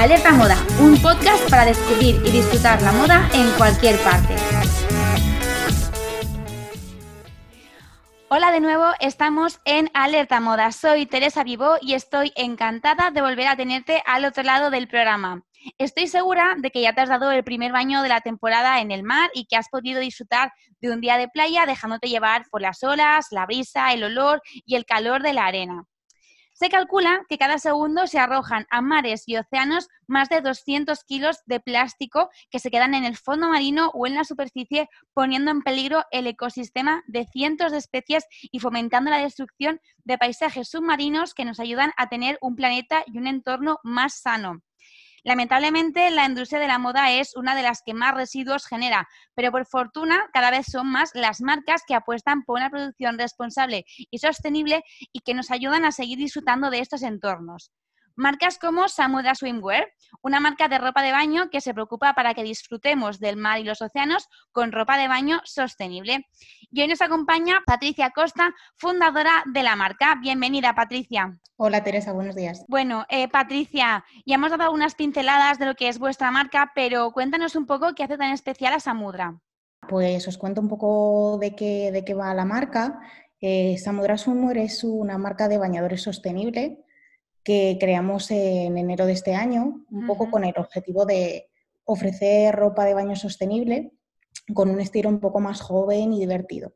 Alerta Moda, un podcast para descubrir y disfrutar la moda en cualquier parte. Hola de nuevo, estamos en Alerta Moda. Soy Teresa Vivo y estoy encantada de volver a tenerte al otro lado del programa. Estoy segura de que ya te has dado el primer baño de la temporada en el mar y que has podido disfrutar de un día de playa dejándote llevar por las olas, la brisa, el olor y el calor de la arena. Se calcula que cada segundo se arrojan a mares y océanos más de 200 kilos de plástico que se quedan en el fondo marino o en la superficie, poniendo en peligro el ecosistema de cientos de especies y fomentando la destrucción de paisajes submarinos que nos ayudan a tener un planeta y un entorno más sano. Lamentablemente, la industria de la moda es una de las que más residuos genera, pero por fortuna cada vez son más las marcas que apuestan por una producción responsable y sostenible y que nos ayudan a seguir disfrutando de estos entornos. Marcas como Samudra Swimwear, una marca de ropa de baño que se preocupa para que disfrutemos del mar y los océanos con ropa de baño sostenible. Y hoy nos acompaña Patricia Costa, fundadora de la marca. Bienvenida, Patricia. Hola, Teresa, buenos días. Bueno, eh, Patricia, ya hemos dado unas pinceladas de lo que es vuestra marca, pero cuéntanos un poco qué hace tan especial a Samudra. Pues os cuento un poco de qué, de qué va la marca. Eh, Samudra Swimwear es una marca de bañadores sostenible que creamos en enero de este año, un poco con el objetivo de ofrecer ropa de baño sostenible con un estilo un poco más joven y divertido,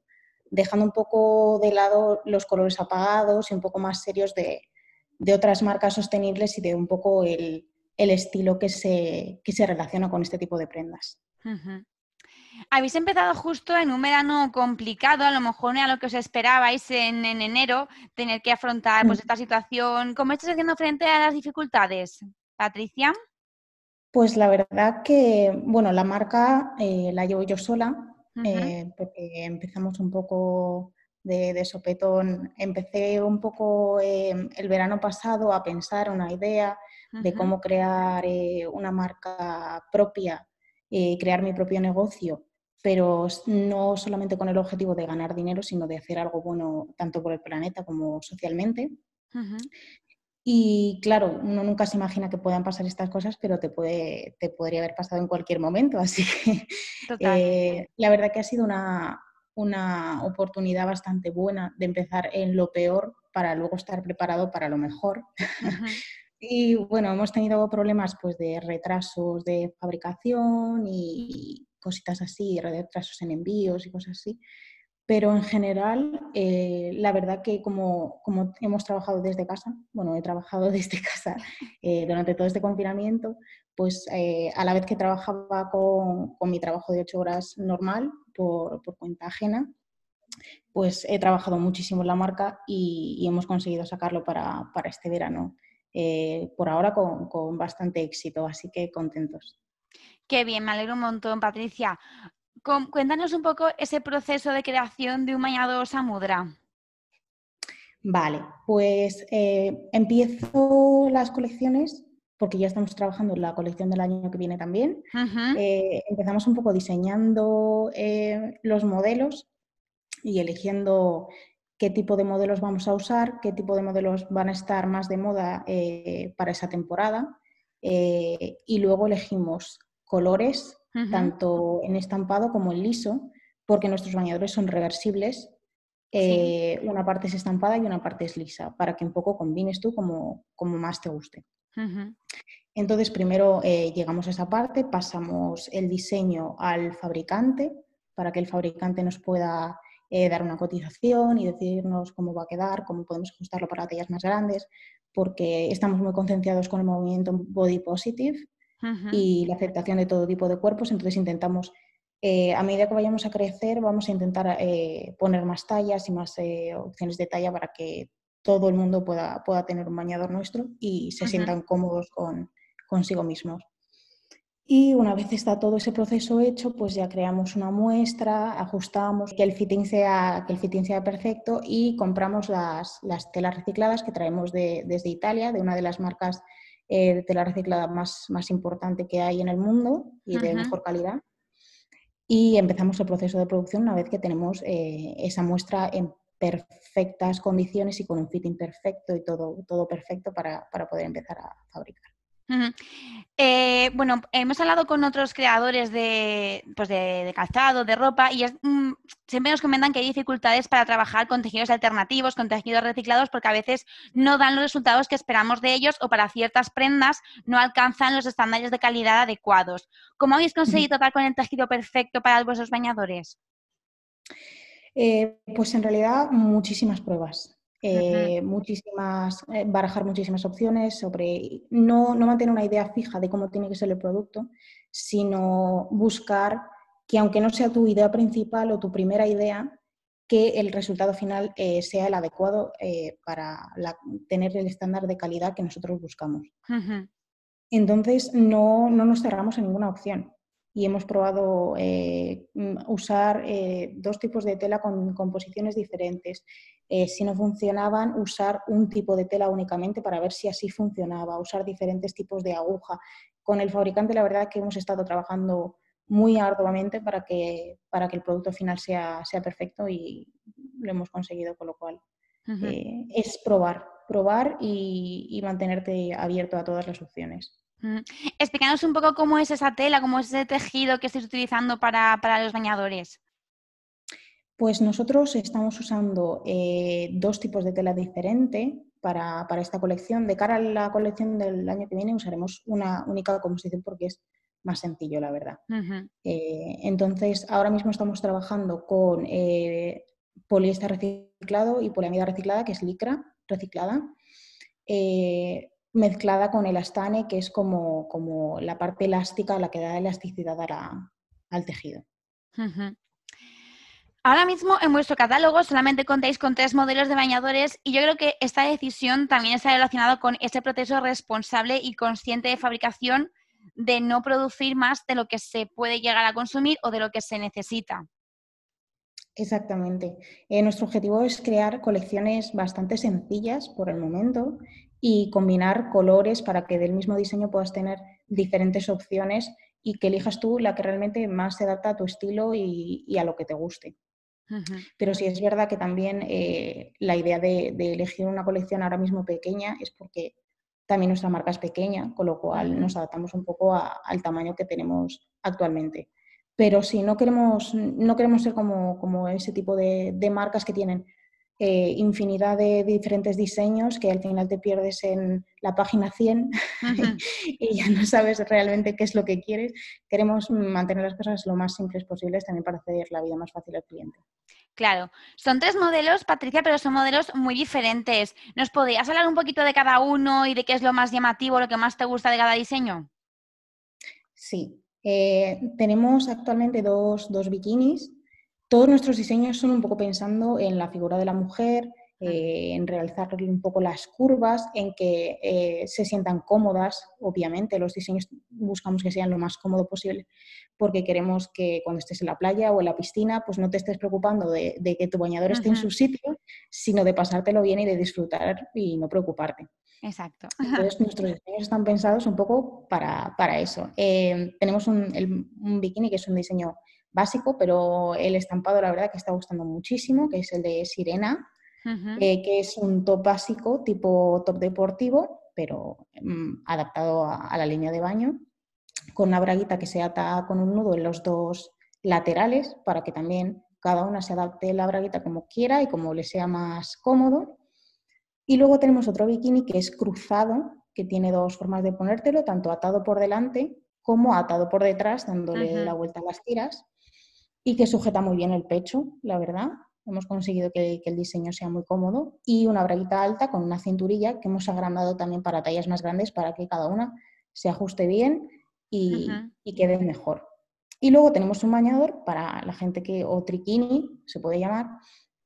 dejando un poco de lado los colores apagados y un poco más serios de, otras marcas sostenibles y de un poco el, estilo que se, se relaciona con este tipo de prendas. Habéis empezado justo en un verano complicado, a lo mejor no a lo que os esperabais en, enero, tener que afrontar pues, mm. esta situación. ¿Cómo estáis haciendo frente a las dificultades, Patricia? Pues la verdad que, bueno, la marca eh, la llevo yo sola, eh, porque empezamos un poco de, sopetón. Empecé un poco em, el verano pasado a pensar una idea de cómo crear eh, una marca propia crear mi propio negocio, pero no solamente con el objetivo de ganar dinero, sino de hacer algo bueno tanto por el planeta como socialmente. Y claro, uno nunca se imagina que puedan pasar estas cosas, pero te, puede, te podría haber pasado en cualquier momento. Así que eh, la verdad que ha sido una, una oportunidad bastante buena de empezar en lo peor para luego estar preparado para lo mejor. Y bueno, hemos tenido problemas pues de retrasos de fabricación y cositas así, retrasos en envíos y cosas así. Pero en general, eh, la verdad que como, como, hemos trabajado desde casa, bueno, he trabajado desde casa eh, durante todo este confinamiento, pues eh, a la vez que trabajaba con, con, mi trabajo de ocho horas normal por, por, cuenta ajena, pues he trabajado muchísimo en la marca y, y hemos conseguido sacarlo para, para este verano por ahora con, bastante éxito, así que contentos. Qué bien, me alegro un montón, Patricia. cuéntanos un poco ese proceso de creación de un bañador Samudra. Vale, pues eh, empiezo las colecciones porque ya estamos trabajando en la colección del año que viene también. Eh, empezamos un poco diseñando los modelos y eligiendo qué tipo de modelos vamos a usar, qué tipo de modelos van a estar más de moda eh, para esa temporada. Eh, y luego elegimos colores, tanto en estampado como en liso, porque nuestros bañadores son reversibles. Eh, una parte es estampada y una parte es lisa, para que un poco combines tú como, como más te guste. Entonces, primero llegamos a esa parte, pasamos el diseño al fabricante para que el fabricante nos pueda eh, dar una cotización y decirnos cómo va a quedar, cómo podemos ajustarlo para tallas más grandes, porque estamos muy concienciados con el movimiento body positive y la aceptación de todo tipo de cuerpos, entonces intentamos, eh, a medida que vayamos a crecer, vamos a intentar eh, poner más tallas y más opciones de talla para que todo el mundo pueda, pueda tener un bañador nuestro y se sientan cómodos con, consigo mismos. Y una vez está todo ese proceso hecho, pues ya creamos una muestra, ajustamos que el fitting sea, que el fitting sea perfecto y compramos las, las telas recicladas que traemos de, desde Italia, de una de las marcas eh, de tela reciclada más, más importante que hay en el mundo y de mejor calidad. Y empezamos el proceso de producción una vez que tenemos eh, esa muestra en perfectas condiciones y con un fitting perfecto y todo, todo perfecto para, para poder empezar a fabricar. Eh, bueno, hemos hablado con otros creadores de, pues de, calzado, de ropa, y mm, siempre nos comentan que hay dificultades para trabajar con tejidos alternativos, con tejidos reciclados, porque a veces no dan los resultados que esperamos de ellos o para ciertas prendas no alcanzan los estándares de calidad adecuados. ¿Cómo habéis conseguido dar con el tejido perfecto para vuestros bañadores? Eh, pues en realidad muchísimas pruebas. Eh, muchísimas, eh, barajar muchísimas opciones sobre no, no mantener una idea fija de cómo tiene que ser el producto, sino buscar que aunque no sea tu idea principal o tu primera idea, que el resultado final eh, sea el adecuado para tener el estándar de calidad que nosotros buscamos. Entonces, no, no, nos cerramos en ninguna opción y hemos probado eh, mm, usar eh, dos tipos de tela con composiciones diferentes. Eh, si no funcionaban, usar un tipo de tela únicamente para ver si así funcionaba, usar diferentes tipos de aguja. Con el fabricante, la verdad que hemos estado trabajando muy arduamente para que, para que el producto final sea, sea perfecto y lo hemos conseguido, con lo cual es probar, probar y mantenerte abierto a todas las opciones. Explícanos un poco cómo es esa tela, cómo es ese tejido que estáis utilizando para, los bañadores. Pues nosotros estamos usando eh, dos tipos de tela diferente para, esta colección. De cara a la colección del año que viene usaremos una única composición porque es más sencillo, la verdad. Eh, entonces, ahora mismo estamos trabajando con eh, poliéster reciclado y poliamida reciclada, que es licra reciclada mezclada con el astane, que es como, como la parte elástica, la que da elasticidad al tejido. Ahora mismo en vuestro catálogo solamente contáis con tres modelos de bañadores y yo creo que esta decisión también está relacionada con ese proceso responsable y consciente de fabricación de no producir más de lo que se puede llegar a consumir o de lo que se necesita. Exactamente. Eh, nuestro objetivo es crear colecciones bastante sencillas por el momento y combinar colores para que del mismo diseño puedas tener diferentes opciones y que elijas tú la que realmente más se adapta a tu estilo y, a lo que te guste. Pero sí es verdad que también eh, la idea de, elegir una colección ahora mismo pequeña es porque también nuestra marca es pequeña, con lo cual nos adaptamos un poco al tamaño que tenemos actualmente. Pero sí, no queremos, no queremos ser como, como ese tipo de, de marcas que tienen eh, infinidad de, diferentes diseños que al final te pierdes en la página 100 y ya no sabes realmente qué es lo que quieres. Queremos mantener las cosas lo más simples posibles también para hacer la vida más fácil al cliente. Claro, son tres modelos, Patricia, pero son modelos muy diferentes. ¿Nos podrías hablar un poquito de cada uno y de qué es lo más llamativo, lo que más te gusta de cada diseño? Sí, eh, tenemos actualmente dos, dos bikinis todos nuestros diseños son un poco pensando en la figura de la mujer, eh, en realizar un poco las curvas, en que eh, se sientan cómodas, obviamente. Los diseños buscamos que sean lo más cómodo posible porque queremos que cuando estés en la playa o en la piscina, pues no te estés preocupando de, que tu bañador esté en su sitio, sino de pasártelo bien y de disfrutar y no preocuparte. Exacto. Entonces nuestros diseños están pensados un poco para, eso. Eh, tenemos un, un bikini que es un diseño básico, pero el estampado la verdad que está gustando muchísimo, que es el de Sirena, eh, que es un top básico tipo top deportivo, pero mm, adaptado a, la línea de baño, con una braguita que se ata con un nudo en los dos laterales para que también cada una se adapte la braguita como quiera y como le sea más cómodo. Y luego tenemos otro bikini que es cruzado, que tiene dos formas de ponértelo, tanto atado por delante como atado por detrás, dándole la vuelta a las tiras y que sujeta muy bien el pecho, la verdad. Hemos conseguido que, el diseño sea muy cómodo y una braguita alta con una cinturilla que hemos agrandado también para tallas más grandes para que cada una se ajuste bien y, quede mejor. Y luego tenemos un bañador para la gente que, o triquini, se puede llamar,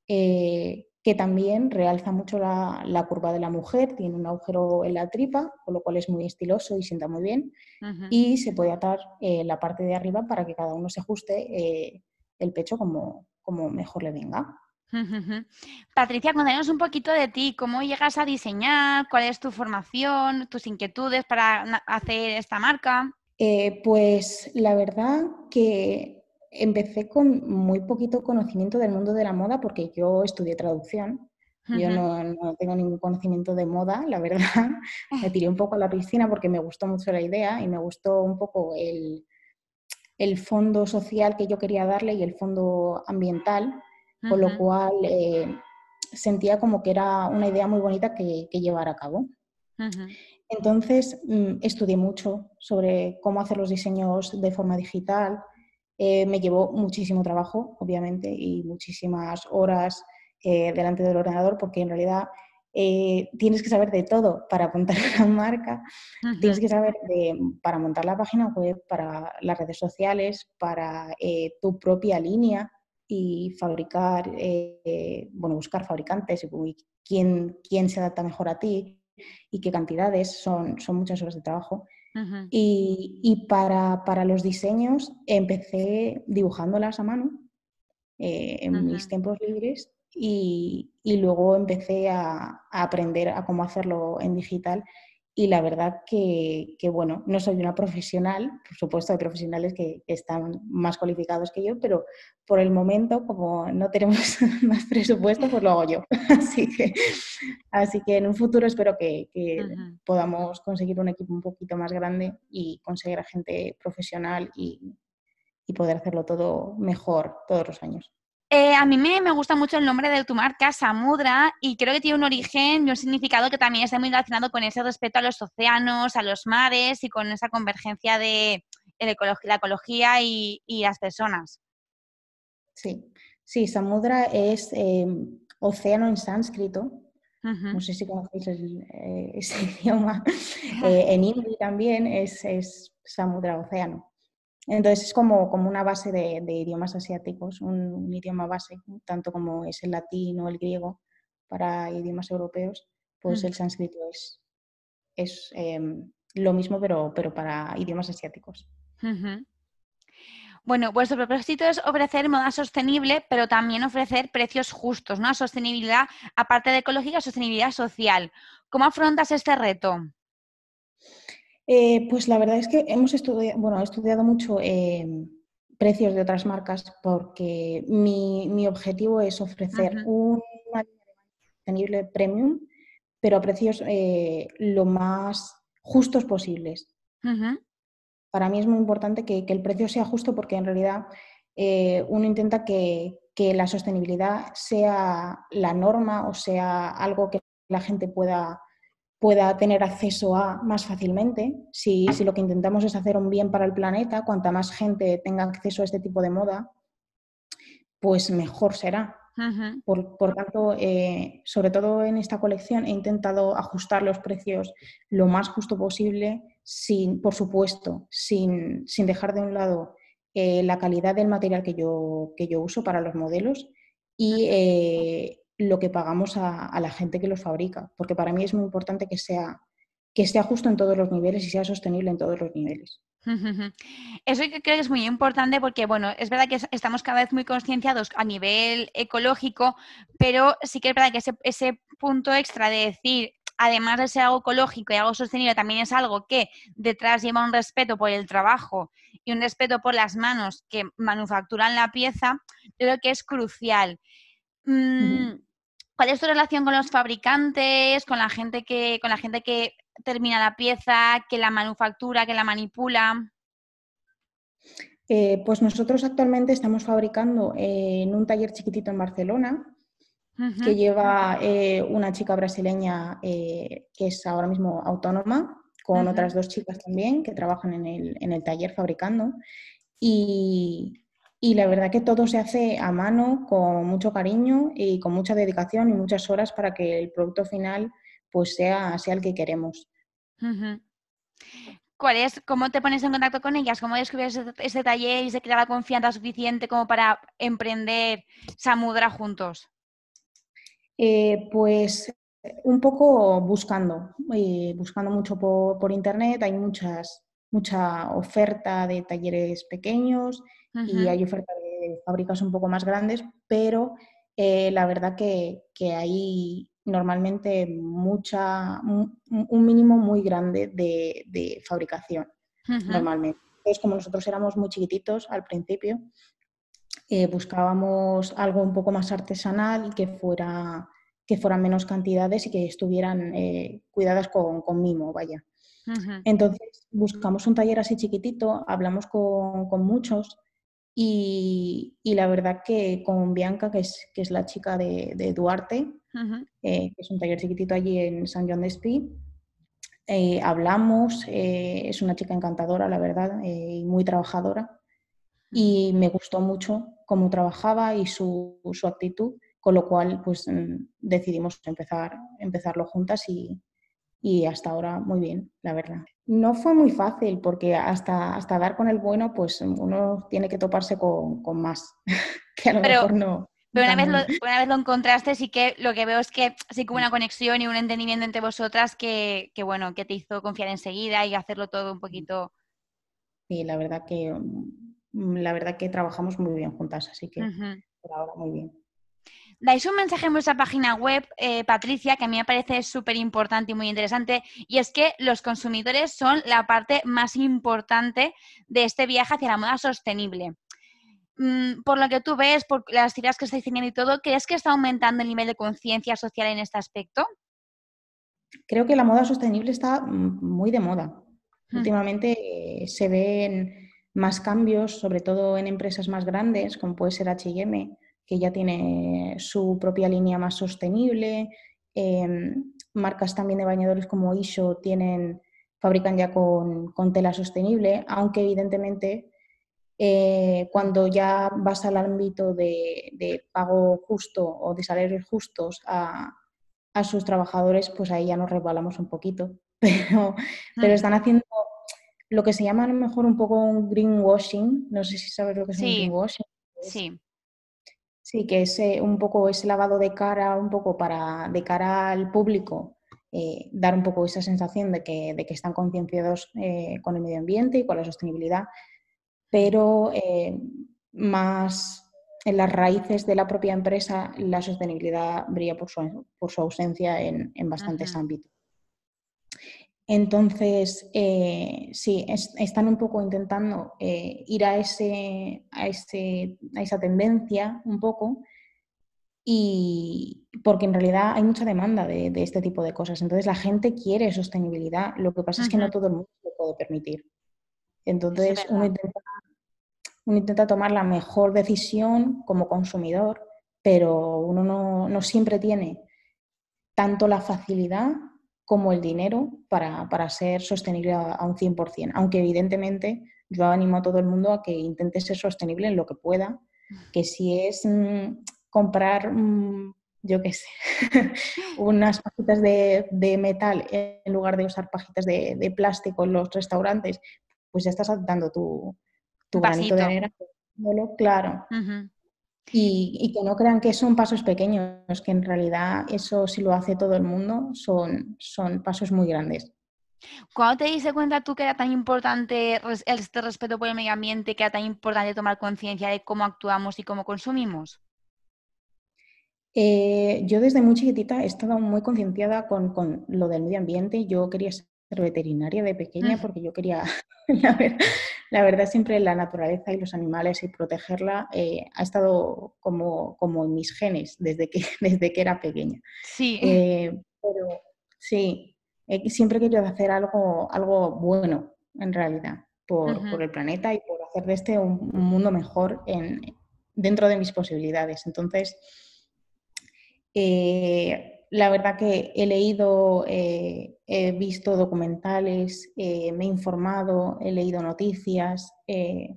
eh, que también realza mucho la, curva de la mujer, tiene un agujero en la tripa, con lo cual es muy estiloso y sienta muy bien. Y se puede atar eh, la parte de arriba para que cada uno se ajuste eh, el pecho como, como mejor le venga. Patricia, cuéntanos un poquito de ti, cómo llegas a diseñar, cuál es tu formación, tus inquietudes para hacer esta marca. Eh, pues la verdad que empecé con muy poquito conocimiento del mundo de la moda porque yo estudié traducción Yo no, tengo ningún conocimiento de moda, la verdad. me tiré un poco a la piscina porque me gustó mucho la idea y me gustó un poco el, fondo social que yo quería darle y el fondo ambiental, con lo cual eh, sentía como que era una idea muy bonita que, llevar a cabo. Entonces, mm, estudié mucho sobre cómo hacer los diseños de forma digital. Eh, me llevó muchísimo trabajo, obviamente, y muchísimas horas eh, delante del ordenador, porque en realidad eh, tienes que saber de todo para montar una marca, tienes que saber de, para montar la página web, para las redes sociales, para tu propia línea y fabricar, bueno, buscar fabricantes y quién, quién se adapta mejor a ti y qué cantidades, son, son muchas horas de trabajo. Y, para, los diseños empecé dibujándolas a mano eh, en mis tiempos libres y, luego empecé a, aprender a cómo hacerlo en digital y la verdad que, bueno, no soy una profesional, por supuesto hay profesionales que, están más cualificados que yo, pero por el momento, como no tenemos más presupuesto, pues lo hago yo. Así que, así que en un futuro espero que, podamos conseguir un equipo un poquito más grande y conseguir a gente profesional y poder hacerlo todo mejor todos los años. Eh, a mí me, gusta mucho el nombre de tu marca, Samudra, y creo que tiene un origen y un significado que también está muy relacionado con ese respeto a los océanos, a los mares y con esa convergencia de la ecología y, las personas. Sí, sí, Samudra es em, océano en sánscrito. No sé si conocéis eh, ese idioma. Eh, en hindi también es, es Samudra, océano. Entonces es como, como una base de, idiomas asiáticos, un, idioma base, tanto como es el latín o el griego para idiomas europeos, pues el sánscrito es, es em, lo mismo pero, pero para idiomas asiáticos. Bueno, vuestro propósito es ofrecer moda sostenible, pero también ofrecer precios justos, ¿no? Sostenibilidad, aparte de ecológica, sostenibilidad social. ¿Cómo afrontas este reto? Eh, pues la verdad es que hemos estudiado, bueno, he estudiado mucho eh, precios de otras marcas porque mi, objetivo es ofrecer un sostenible premium, pero a precios eh, lo más justos posibles. Para mí es muy importante que, el precio sea justo porque en realidad uno intenta que, que la sostenibilidad sea la norma o sea algo que la gente pueda pueda tener acceso a más fácilmente. Si, lo que intentamos es hacer un bien para el planeta, cuanta más gente tenga acceso a este tipo de moda, pues mejor será. por, tanto, eh, sobre todo en esta colección he intentado ajustar los precios lo más justo posible, sin, por supuesto, sin, dejar de un lado eh, la calidad del material que yo, que yo uso para los modelos y lo que pagamos a, la gente que los fabrica, porque para mí es muy importante que sea, que sea justo en todos los niveles y sea sostenible en todos los niveles. Eso creo que es muy importante porque, bueno, es verdad que estamos cada vez muy concienciados a nivel ecológico, pero sí que es verdad que ese, ese punto extra de decir, además de ser algo ecológico y algo sostenible, también es algo que detrás lleva un respeto por el trabajo y un respeto por las manos que manufacturan la pieza, creo que es crucial. Mm, ¿Cuál es tu relación con los fabricantes, con la gente que, con la gente que termina la pieza, que la manufactura, que la manipula? Eh, pues nosotros actualmente estamos fabricando en un taller chiquitito en Barcelona que lleva eh, una chica brasileña eh, que es ahora mismo autónoma, con otras dos chicas también que trabajan en el, en el taller fabricando. Y, y la verdad que todo se hace a mano, con mucho cariño y con mucha dedicación y muchas horas para que el producto final pues sea, sea el que queremos. ¿Cuál es, ¿Cómo te pones en contacto con ellas? ¿Cómo descubres ese, taller y se crea la confianza suficiente como para emprender Samudra juntos? Eh, pues un poco buscando, eh, buscando mucho por, por, internet. Hay muchas, mucha oferta de talleres pequeños y hay oferta de fábricas un poco más grandes, pero eh, la verdad que, hay normalmente mucha, un mínimo muy grande de, fabricación, normalmente. Entonces, como nosotros éramos muy chiquititos al principio, eh, buscábamos algo un poco más artesanal que fuera que fueran menos cantidades y que estuvieran eh, cuidadas con, con, mimo, vaya. Entonces buscamos un taller así chiquitito, hablamos con, con muchos y, y, la verdad que con Bianca, que es, que es la chica de, de Duarte, eh, que es un taller chiquitito allí en San John de Espí, eh, hablamos, es una chica encantadora, la verdad, y muy trabajadora. Y me gustó mucho cómo trabajaba y su, su actitud con lo cual pues mm, decidimos empezar, empezarlo juntas y, hasta ahora muy bien, la verdad. No fue muy fácil porque hasta, hasta dar con el bueno pues uno tiene que toparse con, más, que a lo mejor no. Pero una vez, lo, una vez lo encontraste, sí que lo que veo es que sí que hubo una conexión y un entendimiento entre vosotras que, bueno, que te hizo confiar enseguida y hacerlo todo un poquito. Sí, la verdad que mm, la verdad que trabajamos muy bien juntas, así que por ahora muy bien dais un mensaje en vuestra página web, eh, Patricia, que a mí me parece súper importante y muy interesante, y es que los consumidores son la parte más importante de este viaje hacia la moda sostenible. Mm, por lo que tú ves, por las ideas que estáis teniendo y todo, ¿crees que está aumentando el nivel de conciencia social en este aspecto? Creo que la moda sostenible está mm, muy de moda. Hmm. Últimamente eh, se ven más cambios, sobre todo en empresas más grandes, como puede ser HM que ya tiene su propia línea más sostenible. Em, marcas también de bañadores como Isho tienen, fabrican ya con, tela sostenible, aunque evidentemente eh, cuando ya vas al ámbito de, pago justo o de salarios justos a, sus trabajadores, pues ahí ya nos resbalamos un poquito. Pero, pero mm. están haciendo lo que se llama a lo mejor un poco un greenwashing. No sé si sabes lo que es un greenwashing. Sí. Sí, que es un poco ese lavado de cara, un poco para de cara al público, eh, dar un poco esa sensación de que, de que están concienciados eh, con el medio ambiente y con la sostenibilidad, pero eh, más en las raíces de la propia empresa la sostenibilidad brilla por su, por su ausencia en, en bastantes ámbitos. Entonces, eh, sí, están un poco intentando eh, ir a, ese, a, esa tendencia un poco, y porque en realidad hay mucha demanda de, este tipo de cosas. Entonces, la gente quiere sostenibilidad, lo que pasa es que no todo el mundo lo puede permitir. Entonces, uno intenta, tomar la mejor decisión como consumidor, pero uno no, no siempre tiene tanto la facilidad como el dinero para, ser sostenible a, un 100%, aunque evidentemente yo animo a todo el mundo a que intente ser sostenible en lo que pueda, que si es mm, comprar, mm, yo qué sé, unas pajitas de, metal en lugar de usar pajitas de, plástico en los restaurantes, pues ya estás dando tu, tu granito de arena. Claro. Y, que no crean que son pasos pequeños, que en realidad eso si lo hace todo el mundo son, son pasos muy grandes. ¿Cuándo te diste cuenta tú que era tan importante este respeto por el medio ambiente, que era tan importante tomar conciencia de cómo actuamos y cómo consumimos? Eh, yo desde muy chiquitita he estado muy concienciada con, con, lo del medio ambiente. Yo quería ser veterinaria de pequeña mm. porque yo quería, la, verdad, siempre la naturaleza y los animales y protegerla eh, ha estado como, como en mis genes desde que, desde que era pequeña. Sí. Eh, pero sí, eh, siempre he querido hacer algo, algo bueno en realidad por, el planeta y por hacer de este un, mundo mejor en, dentro de mis posibilidades. Entonces, la verdad que he leído, eh, he visto documentales, eh, me he informado, he leído noticias eh,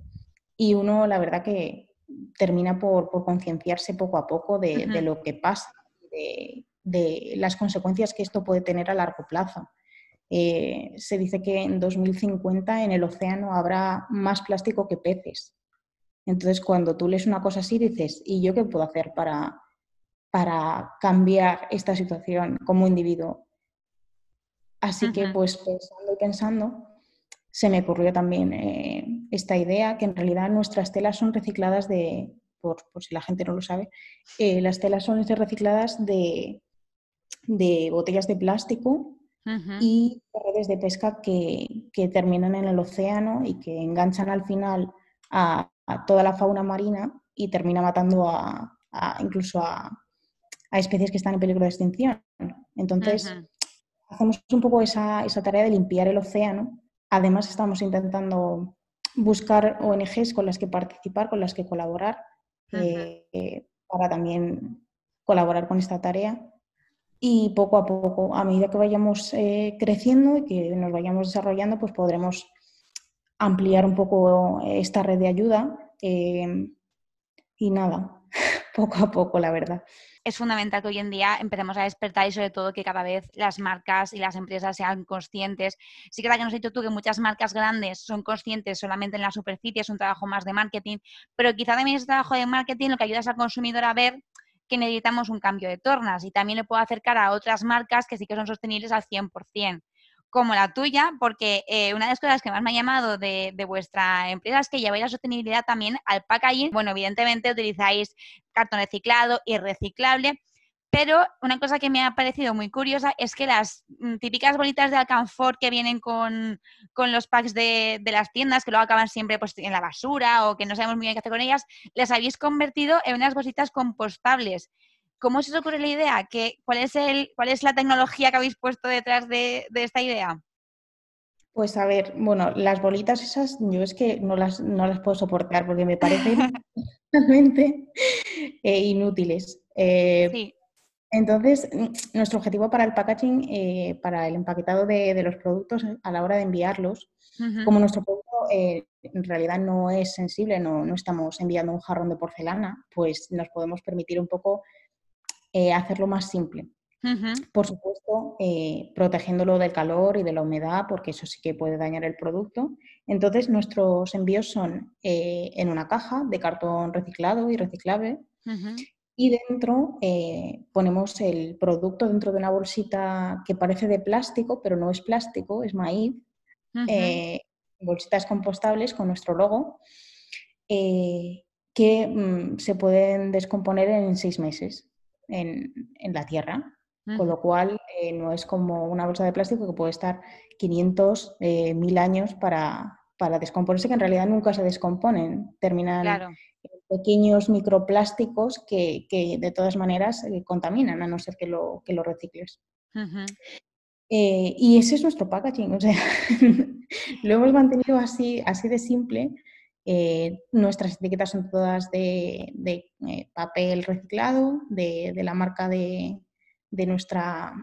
y uno, la verdad que termina por, concienciarse poco a poco de, lo que pasa, de, de, las consecuencias que esto puede tener a largo plazo. se dice que en 2050 en el océano habrá más plástico que peces. Entonces, cuando tú lees una cosa así, dices, ¿y yo qué puedo hacer para, para cambiar esta situación como individuo. Así que pues pensando y pensando, se me ocurrió también eh, esta idea que en realidad nuestras telas son recicladas de, por, si la gente no lo sabe, eh, las telas son recicladas de, de botellas de plástico y redes de pesca que, terminan en el océano y que enganchan al final a, toda la fauna marina y termina matando a incluso a, a especies que están en peligro de extinción. Entonces, hacemos un poco esa, tarea de limpiar el océano. Además, estamos intentando buscar ONGs con las que participar, con las que colaborar, eh, para también colaborar con esta tarea. Y poco a poco, a medida que vayamos eh, creciendo y que nos vayamos desarrollando, pues podremos ampliar un poco esta red de ayuda. Eh, y nada, poco a poco, la verdad es fundamental que hoy en día empecemos a despertar y sobre todo que cada vez las marcas y las empresas sean conscientes. Sí que es que nos has dicho tú que muchas marcas grandes son conscientes solamente en la superficie, es un trabajo más de marketing, pero quizá también ese trabajo de marketing lo que ayuda al consumidor a ver que necesitamos un cambio de tornas y también le puedo acercar a otras marcas que sí que son sostenibles al 100% como la tuya, porque eh, una de las cosas que más me ha llamado de, vuestra empresa es que lleváis la sostenibilidad también al packaging. Bueno, evidentemente utilizáis cartón reciclado y reciclable, pero una cosa que me ha parecido muy curiosa es que las mm, típicas bolitas de alcanfor que vienen con, los packs de, de, las tiendas, que luego acaban siempre pues, en la basura o que no sabemos muy bien qué hacer con ellas, las habéis convertido en unas bolsitas compostables. ¿Cómo se os ocurre la idea? ¿Qué, cuál, es el, ¿Cuál es la tecnología que habéis puesto detrás de, esta idea? Pues a ver, bueno, las bolitas esas yo es que no las, no las puedo soportar porque me parecen realmente eh, inútiles. Eh, sí. Entonces, nuestro objetivo para el packaging, eh, para el empaquetado de, los productos a la hora de enviarlos, como nuestro producto en realidad no es sensible, no, no, estamos enviando un jarrón de porcelana, pues nos podemos permitir un poco eh, hacerlo más simple. Por supuesto, eh, protegiéndolo del calor y de la humedad, porque eso sí que puede dañar el producto. Entonces, nuestros envíos son eh, en una caja de cartón reciclado y reciclable. Y dentro ponemos el producto dentro de una bolsita que parece de plástico, pero no es plástico, es maíz. bolsitas compostables con nuestro logo, que mm, se pueden descomponer en seis meses en, la Tierra, con lo cual eh, no es como una bolsa de plástico que puede estar 500, eh, 1000 años para, para, descomponerse, que en realidad nunca se descomponen, terminan en pequeños microplásticos que, que de todas maneras eh, contaminan, a no ser que lo, que lo recicles. Eh, y ese es nuestro packaging, o sea, lo hemos mantenido así, así de simple eh, nuestras etiquetas son todas de, eh, papel reciclado, de, la marca de, nuestra,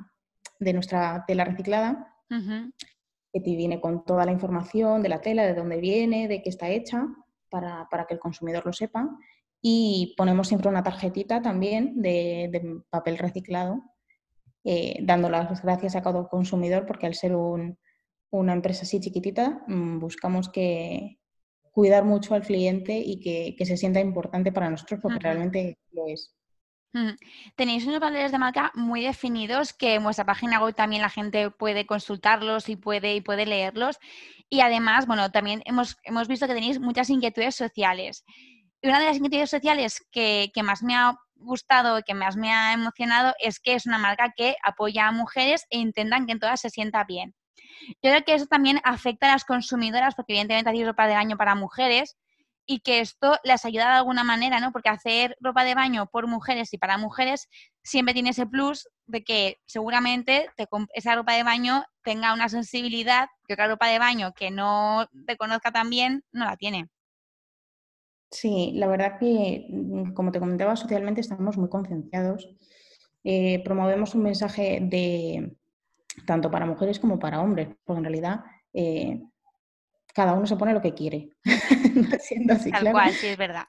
de nuestra tela reciclada, que te viene con toda la información de la tela, de dónde viene, de qué está hecha, para, que el consumidor lo sepa. Y ponemos siempre una tarjetita también de, papel reciclado, eh, dando las gracias a cada consumidor, porque al ser una empresa así chiquitita, mm, buscamos que, cuidar mucho al cliente y que, se sienta importante para nosotros porque realmente lo es. Tenéis unos valores de marca muy definidos que en vuestra página web también la gente puede consultarlos y puede, y puede leerlos. Y además, bueno, también hemos, hemos visto que tenéis muchas inquietudes sociales. Y una de las inquietudes sociales que, que más me ha gustado, que más me ha emocionado, es que es una marca que apoya a mujeres e intentan que en todas se sienta bien. Yo creo que eso también afecta a las consumidoras, porque evidentemente hay ropa de baño para mujeres y que esto les ayuda de alguna manera, ¿no? Porque hacer ropa de baño por mujeres y para mujeres siempre tiene ese plus de que seguramente esa ropa de baño tenga una sensibilidad que otra ropa de baño que no te conozca tan bien no la tiene. Sí, la verdad que, mm, como te comentaba, socialmente estamos muy concienciados. Eh, promovemos un mensaje de, tanto para mujeres como para hombres, porque en realidad eh, cada uno se pone lo que quiere. Siendo así, Tal cual, sí, es verdad.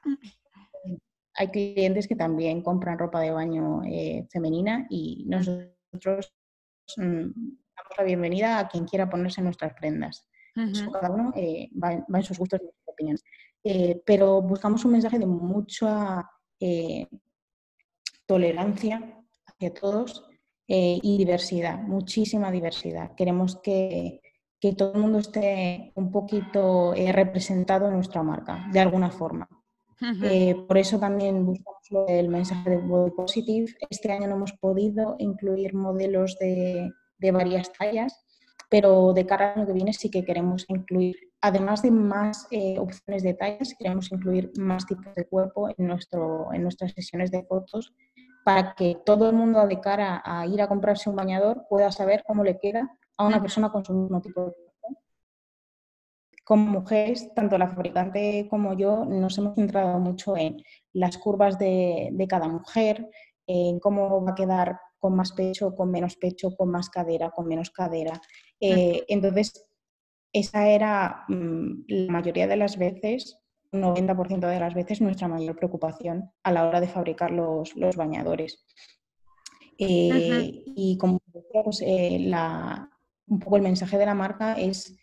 Hay clientes que también compran ropa de baño eh, femenina y nosotros mm, damos la bienvenida a quien quiera ponerse nuestras prendas. cada uno eh, va, en sus gustos y sus opiniones. pero buscamos un mensaje de mucha tolerancia hacia todos eh, y diversidad, muchísima diversidad. Queremos que, que, todo el mundo esté un poquito eh, representado en nuestra marca, de alguna forma. Eh, por eso también buscamos el mensaje de Body Positive. Este año no hemos podido incluir modelos de, de varias tallas, pero de cara al año que viene sí que queremos incluir, además de más opciones de tallas, queremos incluir más tipos de cuerpo en, nuestro, en nuestras sesiones de fotos para que todo el mundo de cara a ir a comprarse un bañador pueda saber cómo le queda a una persona con su mismo tipo de cuerpo. Como mujeres, tanto la fabricante como yo nos hemos centrado mucho en las curvas de, cada mujer, en cómo va a quedar con más pecho, con menos pecho, con más cadera, con menos cadera. Eh, entonces, esa era mm, la mayoría de las veces, 90% de las veces, nuestra mayor preocupación a la hora de fabricar los, bañadores. Eh, y como decía, pues, eh, un poco el mensaje de la marca es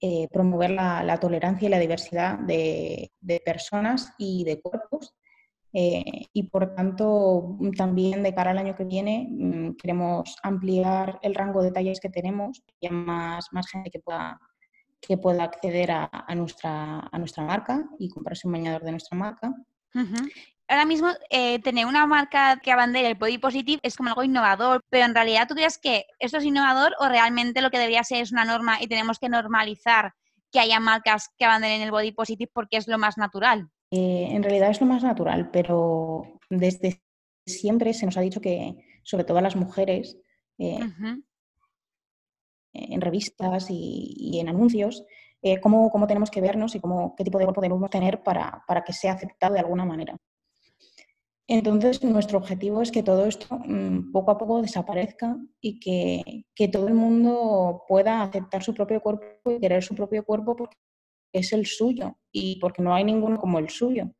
eh, promover la, tolerancia y la diversidad de, personas y de cuerpos. y por tanto, también de cara al año que viene, mm, queremos ampliar el rango de tallas que tenemos, y más, más gente que pueda que pueda acceder a, nuestra, a nuestra marca y comprarse un bañador de nuestra marca. Ahora mismo, eh, tener una marca que abandere el body positive es como algo innovador, pero en realidad, ¿tú crees que esto es innovador o realmente lo que debería ser es una norma y tenemos que normalizar que haya marcas que abanderen el body positive porque es lo más natural? Eh, en realidad es lo más natural, pero desde siempre se nos ha dicho que, sobre todo a las mujeres, eh, en revistas y, en anuncios, eh, cómo, tenemos que vernos y cómo, qué tipo de cuerpo debemos tener para, que sea aceptado de alguna manera. Entonces, nuestro objetivo es que todo esto mm, poco a poco desaparezca y que, todo el mundo pueda aceptar su propio cuerpo y querer su propio cuerpo porque es el suyo y porque no hay ninguno como el suyo.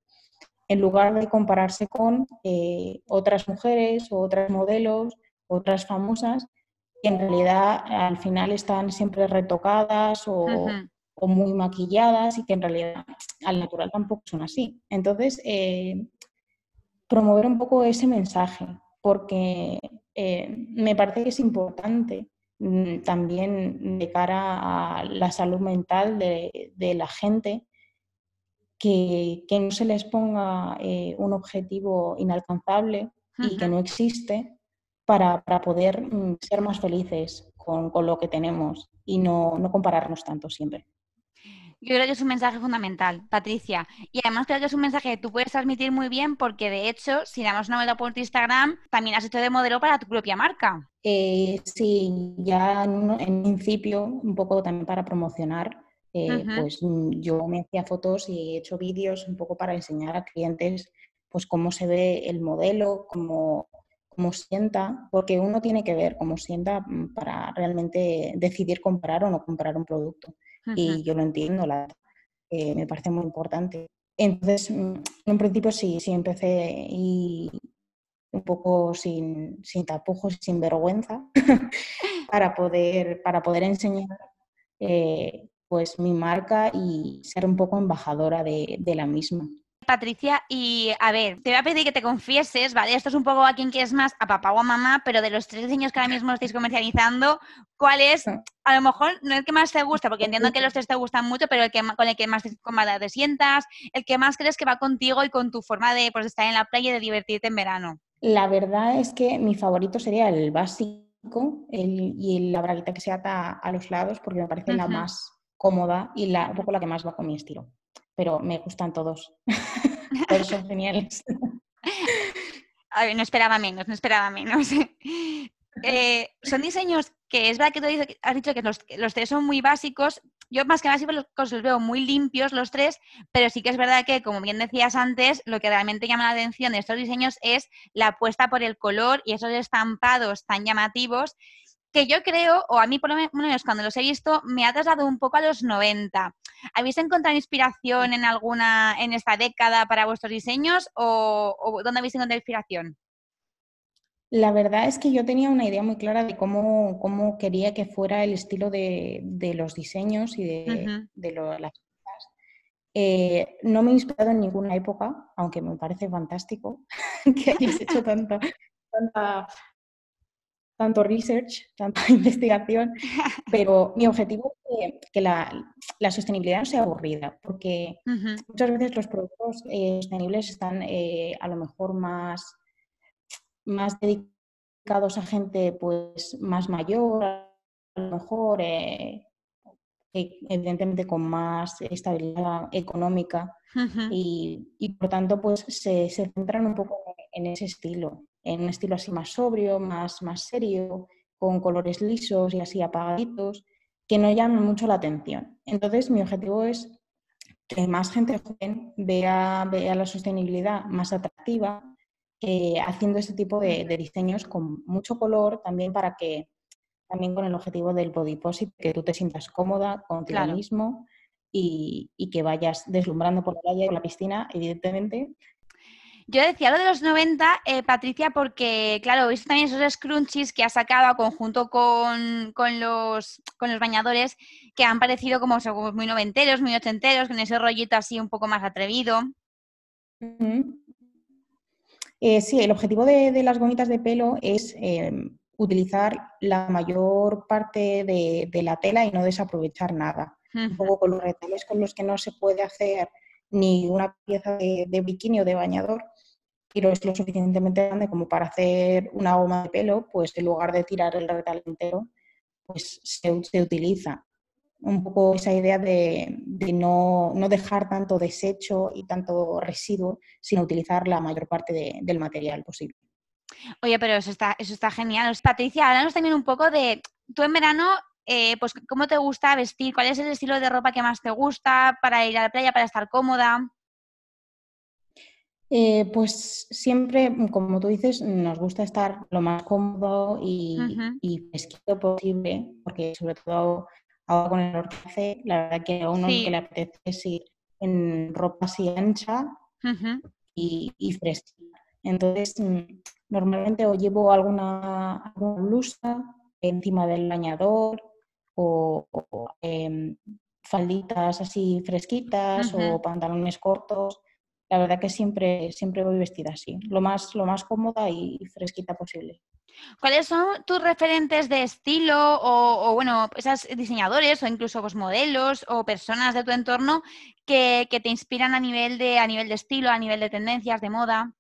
En lugar de compararse con eh, otras mujeres o otras modelos, otras famosas, en realidad al final están siempre retocadas o, muy maquilladas y que en realidad al natural tampoco son así. Entonces, eh, promover un poco ese mensaje, porque eh, me parece que es importante mm, también de cara a la salud mental de, la gente que, no se les ponga eh, un objetivo inalcanzable y que no existe para, poder mm, ser más felices con, lo que tenemos y no, compararnos tanto siempre. Yo creo que es un mensaje fundamental, Patricia. Y además creo que es un mensaje que tú puedes transmitir muy bien porque, de hecho, si damos una vuelta por tu Instagram, también has hecho de modelo para tu propia marca. Eh, sí, ya en, principio, un poco también para promocionar, eh, pues mm, yo me hacía fotos y he hecho vídeos un poco para enseñar a clientes pues cómo se ve el modelo, cómo, cómo sienta, porque uno tiene que ver cómo sienta mm, para realmente decidir comprar o no comprar un producto. Y yo lo entiendo, la, eh, me parece muy importante. Entonces, mm, en un principio sí, sí empecé y un poco sin, sin tapujos, sin vergüenza, para, poder, para poder enseñar eh, pues mi marca y ser un poco embajadora de, de la misma. Patricia, y a ver, te voy a pedir que te confieses, ¿vale? Esto es un poco a quien quieres más, a papá o a mamá, pero de los tres diseños que ahora mismo estáis comercializando, ¿cuál es, a lo mejor, no el que más te gusta, porque entiendo que los tres te gustan mucho, pero el que con el que más te, sientas, el que más crees que va contigo y con tu forma de pues, estar en la playa y de divertirte en verano? La verdad es que mi favorito sería el básico y la braguita que se ata a los lados, porque me parece la más cómoda y la, un poco la que más va con mi estilo pero me gustan todos. todos son geniales. A ver, no esperaba menos, no esperaba menos. Eh, son diseños que es verdad que tú has dicho que los, los, tres son muy básicos. Yo más que básicos los, los veo muy limpios los tres, pero sí que es verdad que, como bien decías antes, lo que realmente llama la atención de estos diseños es la apuesta por el color y esos estampados tan llamativos que yo creo, o a mí por lo menos cuando los he visto, me ha trasladado un poco a los 90. ¿Habéis encontrado inspiración en alguna, en esta década para vuestros diseños o, dónde habéis encontrado inspiración? La verdad es que yo tenía una idea muy clara de cómo, cómo quería que fuera el estilo de, los diseños y de, las cosas. Eh, no me he inspirado en ninguna época, aunque me parece fantástico que hayáis hecho tanta, tanto research, tanta investigación, pero mi objetivo es que, la, sostenibilidad no sea aburrida, porque muchas veces los productos eh, sostenibles están eh, a lo mejor más, más dedicados a gente pues, más mayor, a lo mejor eh, evidentemente con más estabilidad económica y, por tanto pues se, se centran un poco en ese estilo. En un estilo así más sobrio, más, más serio, con colores lisos y así apagaditos, que no llamen mucho la atención. Entonces, mi objetivo es que más gente joven vea, vea la sostenibilidad más atractiva, eh, haciendo este tipo de, diseños con mucho color, también para que, también con el objetivo del body positive, que tú te sientas cómoda contigo mismo y, y, que vayas deslumbrando por la playa y por la piscina, evidentemente, yo decía lo de los 90, eh, Patricia, porque, claro, visto también esos scrunchies que ha sacado a conjunto con, los, con los bañadores que han parecido como, muy noventeros, muy ochenteros, con ese rollito así un poco más atrevido. Eh, sí, el objetivo de, las gomitas de pelo es eh, utilizar la mayor parte de, la tela y no desaprovechar nada. Un poco con los retales con los que no se puede hacer ni una pieza de, de bikini o de bañador, pero es lo suficientemente grande como para hacer una goma de pelo, pues en lugar de tirar el retal entero, pues se, utiliza. Un poco esa idea de, no, dejar tanto desecho y tanto residuo, sino utilizar la mayor parte del material posible. Oye, pero eso está, eso está genial. Patricia, háblanos también un poco de, tú en verano, eh, pues cómo te gusta vestir, cuál es el estilo de ropa que más te gusta para ir a la playa, para estar cómoda. Eh, pues siempre, como tú dices, nos gusta estar lo más cómodo y, fresquito posible, porque sobre todo ahora con el hace, la verdad que a uno que le apetece ir en ropa así ancha y, y fresquita. Entonces, mm, normalmente o llevo alguna, blusa encima del bañador o, em, falditas así fresquitas o pantalones cortos la verdad que siempre, siempre voy vestida así, lo más, lo más cómoda y fresquita posible. ¿Cuáles son tus referentes de estilo o, bueno, esas diseñadores o incluso pues, modelos o personas de tu entorno que, te inspiran a nivel, de, a nivel de estilo, a nivel de tendencias, de moda?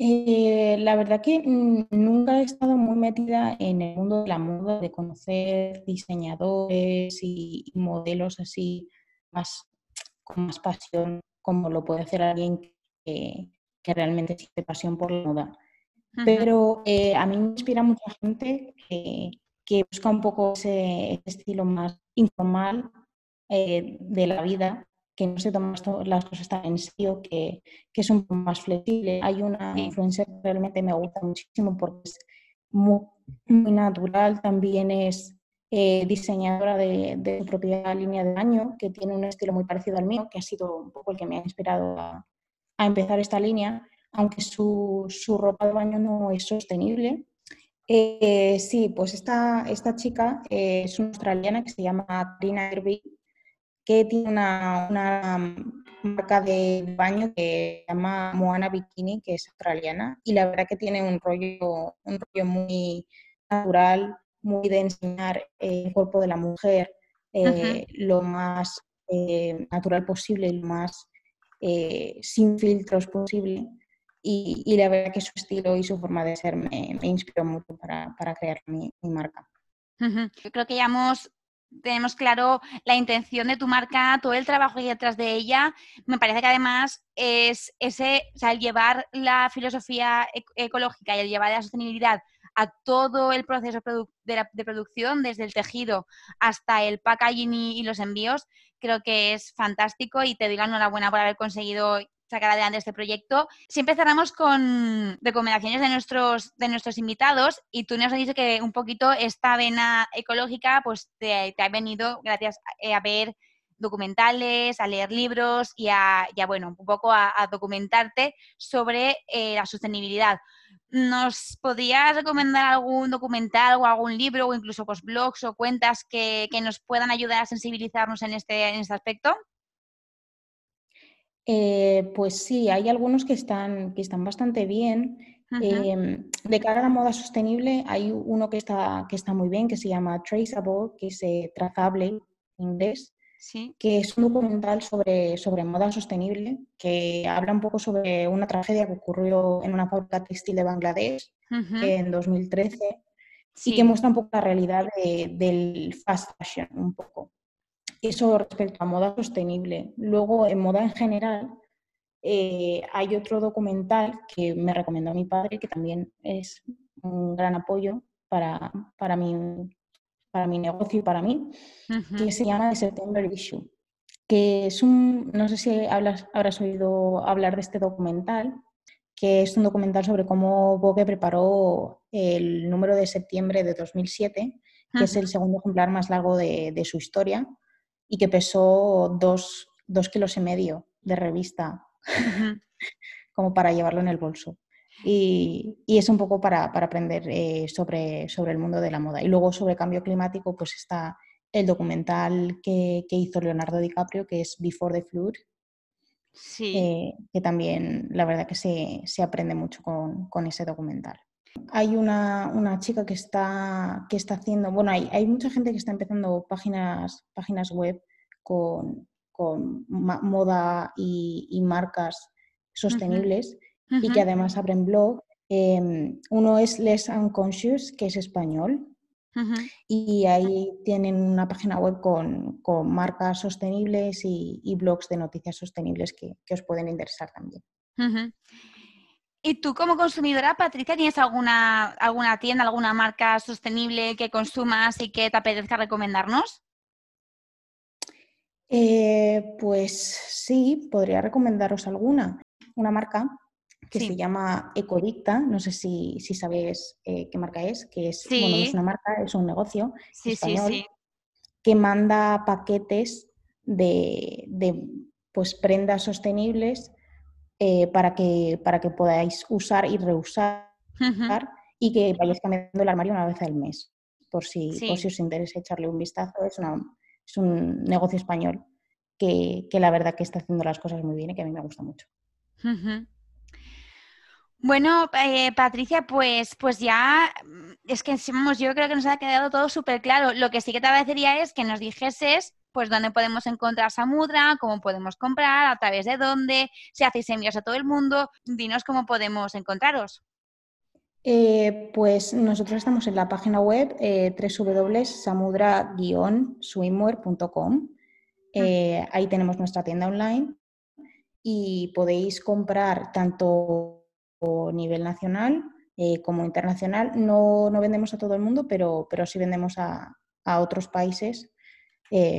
Eh, la verdad que nunca he estado muy metida en el mundo de la moda, de conocer diseñadores y, y modelos así más con más pasión como lo puede hacer alguien que, realmente siente pasión por la moda. Pero eh, a mí me inspira mucha gente que, busca un poco ese, estilo más informal eh, de la vida, que no se toma las cosas tan en serio, que, es un poco más flexible. Hay una influencia que realmente me gusta muchísimo porque es muy, natural, también es eh, diseñadora de, su propia línea de baño, que tiene un estilo muy parecido al mío, que ha sido un poco el que me ha inspirado a, empezar esta línea, aunque su, ropa de baño no es sostenible. Eh, sí, pues esta, esta chica eh, es una australiana que se llama Trina Irby, que tiene una, marca de baño que se llama Moana Bikini, que es australiana, y la verdad que tiene un rollo, un rollo muy natural, muy de enseñar el cuerpo de la mujer eh, lo más eh, natural posible y lo más eh, sin filtros posible. Y, la verdad que su estilo y su forma de ser me, inspiró mucho para, crear mi, marca. Yo creo que ya hemos tenemos claro la intención de tu marca, todo el trabajo que hay detrás de ella. Me parece que además es ese, o sea, el llevar la filosofía ecológica y el llevar la sostenibilidad a todo el proceso de, producción, desde el tejido hasta el packaging y, los envíos, creo que es fantástico y te doy la enhorabuena por haber conseguido sacar adelante este proyecto. Siempre cerramos con recomendaciones de nuestros, de nuestros invitados y tú nos has dicho que un poquito esta vena ecológica pues te, ha venido gracias a, ver documentales, a leer libros y a, bueno, un poco a, documentarte sobre eh, la sostenibilidad. ¿Nos podrías recomendar algún documental o algún libro o incluso pues, blogs o cuentas que, nos puedan ayudar a sensibilizarnos en este, en este aspecto? Eh, pues sí, hay algunos que están, que están bastante bien. Em, de cara a la moda sostenible, hay uno que está, que está muy bien, que se llama Traceable, que es eh, trazable en inglés, que es un documental sobre, sobre moda sostenible, que habla un poco sobre una tragedia que ocurrió en una fábrica textil de Bangladesh en 2013 y que muestra un poco la realidad del fast fashion, un poco. Eso respecto a moda sostenible. Luego, en moda en general, eh, hay otro documental que me recomendó mi padre, que también es un gran apoyo para, para, mi, para mi negocio y para mí, que se llama The September Issue, que es un, no sé si hablas, habrás oído hablar de este documental, que es un documental sobre cómo Vogue preparó el número de septiembre de 2007, que es el segundo ejemplar más largo de, de su historia y que pesó dos, dos kilos y medio de revista como para llevarlo en el bolso. Y, es un poco para, aprender eh, sobre, sobre el mundo de la moda. Y luego sobre cambio climático, pues está el documental que, hizo Leonardo DiCaprio, que es Before the Flood, sí. Eh, que también la verdad que se, aprende mucho con, ese documental. Hay una, chica que está, que está haciendo, bueno, hay, hay, mucha gente que está empezando páginas, páginas web con, con moda y, marcas sostenibles y que además abren blog. Em, uno es Les Unconscious, que es español, y ahí tienen una página web con, marcas sostenibles y, blogs de noticias sostenibles que, os pueden interesar también. ¿Y tú como consumidora, Patricia, tienes alguna, alguna tienda, alguna marca sostenible que consumas y que te apetezca recomendarnos? Eh, pues sí, podría recomendaros alguna. Una marca que se llama Ecodicta, no sé si, si sabéis eh, qué marca es, que es, bueno, es una marca, es un negocio español que manda paquetes de, pues, prendas sostenibles eh, para, que, para que podáis usar y reusar y que vayáis cambiando el armario una vez al mes, por si, por si os interesa echarle un vistazo. Es una, es un negocio español que, la verdad que está haciendo las cosas muy bien y que a mí me gusta mucho. Bueno, eh, Patricia, pues, pues ya mm, es que yo creo que nos ha quedado todo súper claro. Lo que sí que te agradecería es que nos dijeses pues dónde podemos encontrar Samudra, cómo podemos comprar, a través de dónde, si hacéis envíos a todo el mundo, dinos cómo podemos encontraros. Eh, pues nosotros estamos en la página web eh, www.samudra-swimwear.com. Eh, ahí tenemos nuestra tienda online y podéis comprar tanto a nivel nacional eh, como internacional. No, vendemos a todo el mundo, pero, pero sí vendemos a, otros países.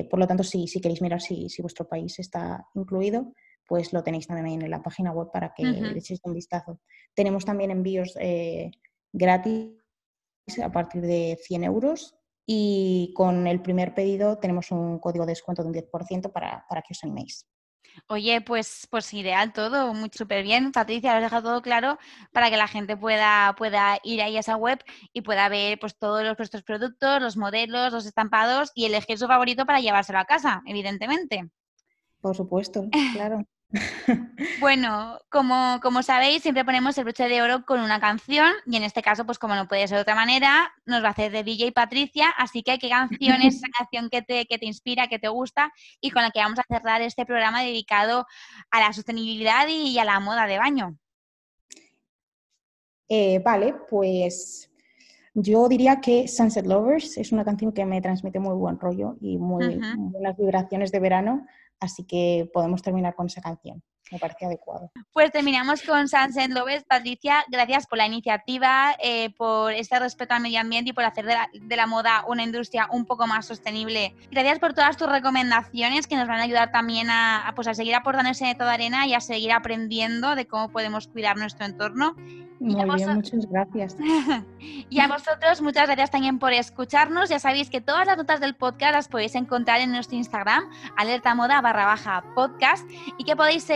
por lo tanto, si, si queréis mirar si, vuestro país está incluido, pues lo tenéis también en la página web para que le echéis un vistazo. Tenemos también envíos gratis a partir de 100 euros y con el primer pedido tenemos un código de descuento de un 10% para, para que os animéis. Oye, pues, pues ideal todo, muy súper bien. Patricia, lo deja todo claro para que la gente pueda, pueda ir ahí a esa web y pueda ver pues todos los, vuestros productos, los modelos, los estampados y elegir su favorito para llevárselo a casa, evidentemente. Por supuesto, claro. Bueno, como, como, sabéis, siempre ponemos el broche de oro con una canción y en este caso, pues como no puede ser de otra manera, nos va a hacer de DJ Patricia, así que ¿qué canción es esa canción que te, que te inspira, que te gusta y con la que vamos a cerrar este programa dedicado a la sostenibilidad y a la moda de baño? Eh, vale, pues yo diría que Sunset Lovers es una canción que me transmite muy buen rollo y muy buenas vibraciones de verano, así que podemos terminar con esa canción. Me parece adecuado. Pues terminamos con Sunset Lovers. Patricia, gracias por la iniciativa, eh, por este respeto al medio ambiente y por hacer de la, moda una industria un poco más sostenible. Gracias por todas tus recomendaciones que nos van a ayudar también a, pues a seguir aportando ese neto de arena y a seguir aprendiendo de cómo podemos cuidar nuestro entorno muy bien, muchas gracias. y a vosotros, muchas gracias también por escucharnos. Ya sabéis que todas las notas del podcast las podéis encontrar en nuestro Instagram, alerta moda barra baja podcast, y que podéis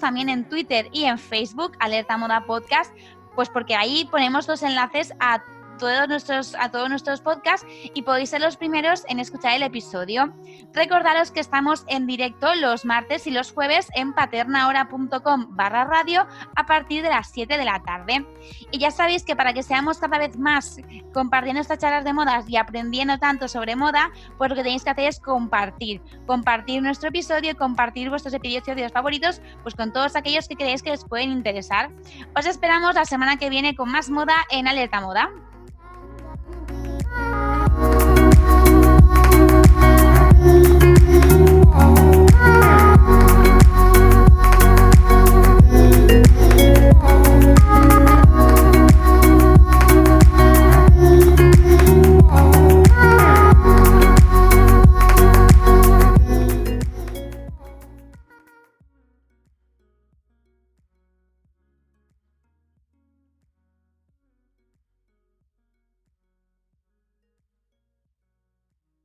también en Twitter y en Facebook, alerta moda podcast, pues porque ahí ponemos los enlaces a todos nuestros, a todos nuestros podcasts y podéis ser los primeros en escuchar el episodio. Recordaros que estamos en directo los martes y los jueves en paternahora.com barra radio a partir de las 7 de la tarde. Y ya sabéis que para que seamos cada vez más compartiendo estas charlas de modas y aprendiendo tanto sobre moda, pues lo que tenéis que hacer es compartir. Compartir nuestro episodio compartir vuestros episodios favoritos pues con todos aquellos que creéis que les pueden interesar. Os esperamos la semana que viene con más moda en Alerta Moda. Música